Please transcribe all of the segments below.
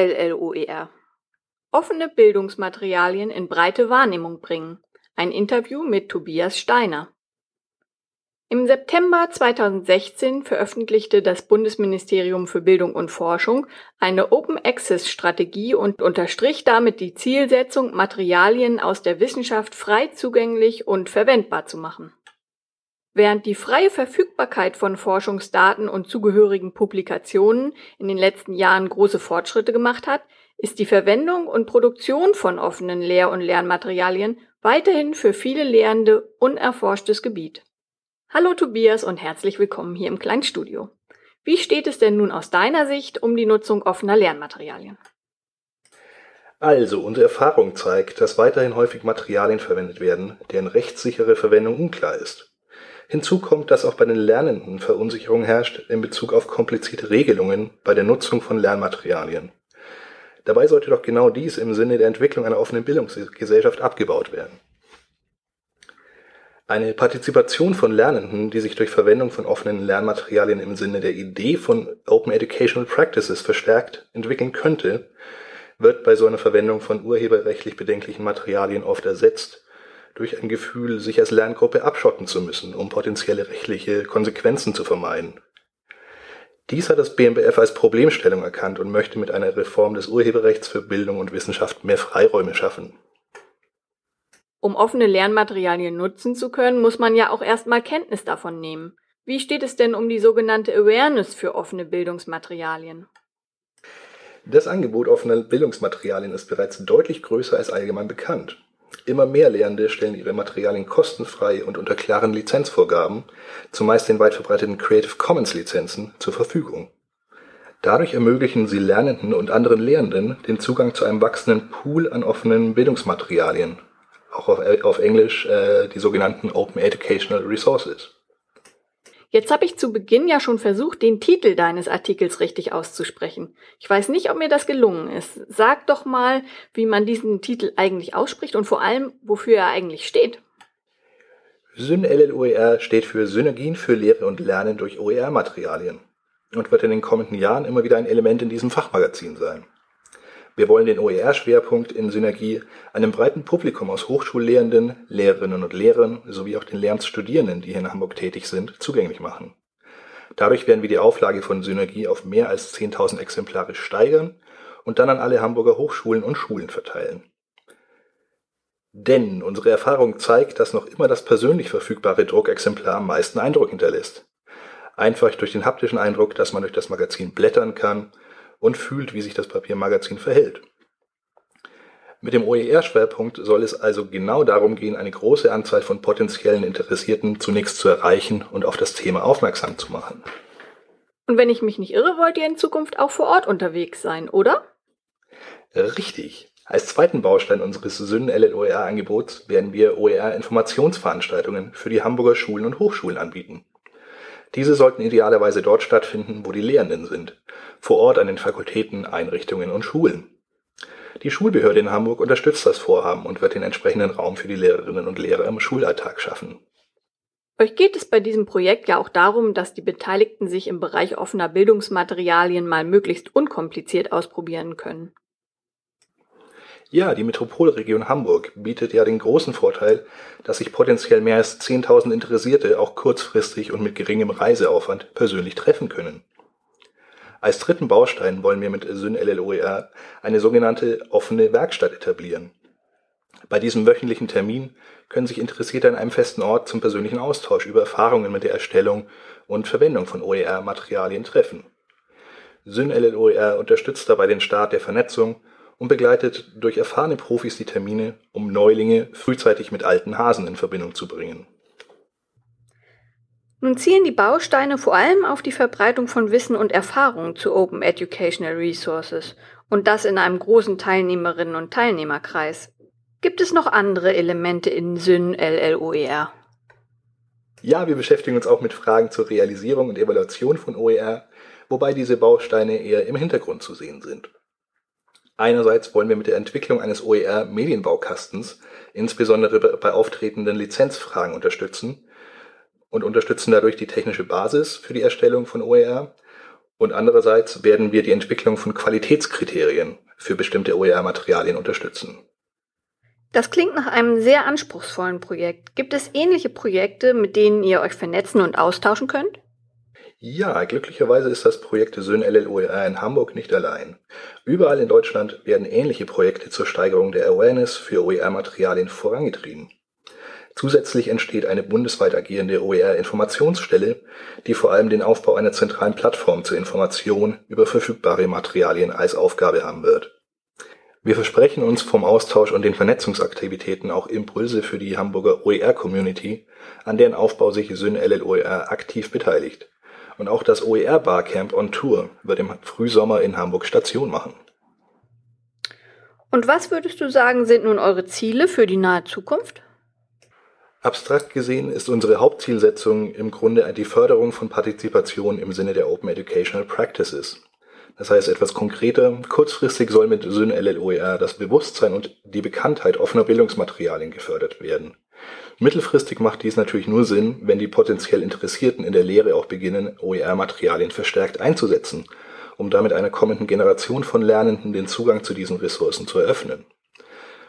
LLOER. Offene Bildungsmaterialien in breite Wahrnehmung bringen. Ein Interview mit Tobias Steiner. Im September 2016 veröffentlichte das Bundesministerium für Bildung und Forschung eine Open Access Strategie und unterstrich damit die Zielsetzung, Materialien aus der Wissenschaft frei zugänglich und verwendbar zu machen. Während die freie Verfügbarkeit von Forschungsdaten und zugehörigen Publikationen in den letzten Jahren große Fortschritte gemacht hat, ist die Verwendung und Produktion von offenen Lehr- und Lernmaterialien weiterhin für viele Lehrende unerforschtes Gebiet. Hallo Tobias und herzlich willkommen hier im Kleinstudio. Wie steht es denn nun aus deiner Sicht um die Nutzung offener Lernmaterialien? Also, unsere Erfahrung zeigt, dass weiterhin häufig Materialien verwendet werden, deren rechtssichere Verwendung unklar ist. Hinzu kommt, dass auch bei den Lernenden Verunsicherung herrscht in Bezug auf komplizierte Regelungen bei der Nutzung von Lernmaterialien. Dabei sollte doch genau dies im Sinne der Entwicklung einer offenen Bildungsgesellschaft abgebaut werden. Eine Partizipation von Lernenden, die sich durch Verwendung von offenen Lernmaterialien im Sinne der Idee von Open Educational Practices verstärkt entwickeln könnte, wird bei so einer Verwendung von urheberrechtlich bedenklichen Materialien oft ersetzt durch ein Gefühl, sich als Lerngruppe abschotten zu müssen, um potenzielle rechtliche Konsequenzen zu vermeiden. Dies hat das BMBF als Problemstellung erkannt und möchte mit einer Reform des Urheberrechts für Bildung und Wissenschaft mehr Freiräume schaffen. Um offene Lernmaterialien nutzen zu können, muss man ja auch erstmal Kenntnis davon nehmen. Wie steht es denn um die sogenannte Awareness für offene Bildungsmaterialien? Das Angebot offener Bildungsmaterialien ist bereits deutlich größer als allgemein bekannt. Immer mehr Lehrende stellen ihre Materialien kostenfrei und unter klaren Lizenzvorgaben, zumeist den weit verbreiteten Creative Commons Lizenzen, zur Verfügung. Dadurch ermöglichen sie Lernenden und anderen Lehrenden den Zugang zu einem wachsenden Pool an offenen Bildungsmaterialien, auch auf, auf Englisch äh, die sogenannten Open Educational Resources. Jetzt habe ich zu Beginn ja schon versucht, den Titel deines Artikels richtig auszusprechen. Ich weiß nicht, ob mir das gelungen ist. Sag doch mal, wie man diesen Titel eigentlich ausspricht und vor allem, wofür er eigentlich steht. SynLLOER steht für Synergien für Lehre und Lernen durch OER-Materialien und wird in den kommenden Jahren immer wieder ein Element in diesem Fachmagazin sein. Wir wollen den OER-Schwerpunkt in Synergie einem breiten Publikum aus Hochschullehrenden, Lehrerinnen und Lehrern sowie auch den Lehramtsstudierenden, die hier in Hamburg tätig sind, zugänglich machen. Dadurch werden wir die Auflage von Synergie auf mehr als 10.000 Exemplare steigern und dann an alle Hamburger Hochschulen und Schulen verteilen. Denn unsere Erfahrung zeigt, dass noch immer das persönlich verfügbare Druckexemplar am meisten Eindruck hinterlässt. Einfach durch den haptischen Eindruck, dass man durch das Magazin blättern kann und fühlt, wie sich das Papiermagazin verhält. Mit dem OER-Schwerpunkt soll es also genau darum gehen, eine große Anzahl von potenziellen Interessierten zunächst zu erreichen und auf das Thema aufmerksam zu machen. Und wenn ich mich nicht irre, wollt ihr in Zukunft auch vor Ort unterwegs sein, oder? Richtig. Als zweiten Baustein unseres Syn-LLOER-Angebots werden wir OER-Informationsveranstaltungen für die Hamburger Schulen und Hochschulen anbieten. Diese sollten idealerweise dort stattfinden, wo die Lehrenden sind, vor Ort an den Fakultäten, Einrichtungen und Schulen. Die Schulbehörde in Hamburg unterstützt das Vorhaben und wird den entsprechenden Raum für die Lehrerinnen und Lehrer im Schulalltag schaffen. Euch geht es bei diesem Projekt ja auch darum, dass die Beteiligten sich im Bereich offener Bildungsmaterialien mal möglichst unkompliziert ausprobieren können. Ja, die Metropolregion Hamburg bietet ja den großen Vorteil, dass sich potenziell mehr als 10.000 Interessierte auch kurzfristig und mit geringem Reiseaufwand persönlich treffen können. Als dritten Baustein wollen wir mit SynLLOER eine sogenannte offene Werkstatt etablieren. Bei diesem wöchentlichen Termin können sich Interessierte an einem festen Ort zum persönlichen Austausch über Erfahrungen mit der Erstellung und Verwendung von OER-Materialien treffen. SynLLOER unterstützt dabei den Start der Vernetzung und begleitet durch erfahrene Profis die Termine, um Neulinge frühzeitig mit alten Hasen in Verbindung zu bringen. Nun zielen die Bausteine vor allem auf die Verbreitung von Wissen und Erfahrung zu Open Educational Resources und das in einem großen Teilnehmerinnen- und Teilnehmerkreis. Gibt es noch andere Elemente in Syn LLOER? Ja, wir beschäftigen uns auch mit Fragen zur Realisierung und Evaluation von OER, wobei diese Bausteine eher im Hintergrund zu sehen sind. Einerseits wollen wir mit der Entwicklung eines OER-Medienbaukastens insbesondere bei auftretenden Lizenzfragen unterstützen und unterstützen dadurch die technische Basis für die Erstellung von OER Und andererseits werden wir die Entwicklung von Qualitätskriterien für bestimmte OER-Materialien unterstützen. Das klingt nach einem sehr anspruchsvollen Projekt. Gibt es ähnliche Projekte, mit denen ihr euch vernetzen und austauschen könnt? Ja, glücklicherweise ist das Projekt Syn LLOER in Hamburg nicht allein. Überall in Deutschland werden ähnliche Projekte zur Steigerung der Awareness für OER-Materialien vorangetrieben. Zusätzlich entsteht eine bundesweit agierende OER-Informationsstelle, die vor allem den Aufbau einer zentralen Plattform zur Information über verfügbare Materialien als Aufgabe haben wird. Wir versprechen uns vom Austausch und den Vernetzungsaktivitäten auch Impulse für die Hamburger OER-Community, an deren Aufbau sich Syn LLOER aktiv beteiligt. Und auch das OER Barcamp on Tour wird im Frühsommer in Hamburg Station machen. Und was würdest du sagen, sind nun eure Ziele für die nahe Zukunft? Abstrakt gesehen ist unsere Hauptzielsetzung im Grunde die Förderung von Partizipation im Sinne der Open Educational Practices. Das heißt etwas konkreter, kurzfristig soll mit Syn LLOER das Bewusstsein und die Bekanntheit offener Bildungsmaterialien gefördert werden. Mittelfristig macht dies natürlich nur Sinn, wenn die potenziell Interessierten in der Lehre auch beginnen, OER-Materialien verstärkt einzusetzen, um damit einer kommenden Generation von Lernenden den Zugang zu diesen Ressourcen zu eröffnen.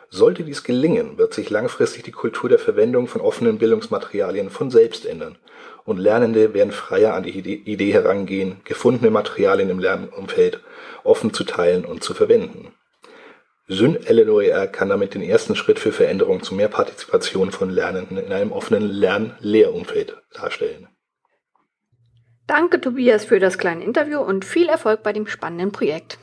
Sollte dies gelingen, wird sich langfristig die Kultur der Verwendung von offenen Bildungsmaterialien von selbst ändern und Lernende werden freier an die Idee herangehen, gefundene Materialien im Lernumfeld offen zu teilen und zu verwenden. Syn LLOER kann damit den ersten Schritt für Veränderung zu mehr Partizipation von Lernenden in einem offenen Lern-Lehrumfeld darstellen. Danke Tobias für das kleine Interview und viel Erfolg bei dem spannenden Projekt.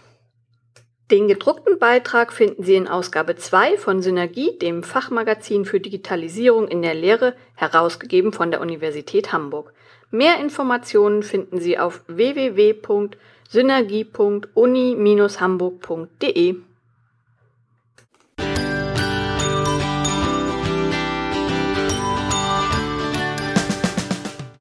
Den gedruckten Beitrag finden Sie in Ausgabe 2 von Synergie, dem Fachmagazin für Digitalisierung in der Lehre, herausgegeben von der Universität Hamburg. Mehr Informationen finden Sie auf www.synergie.uni-hamburg.de.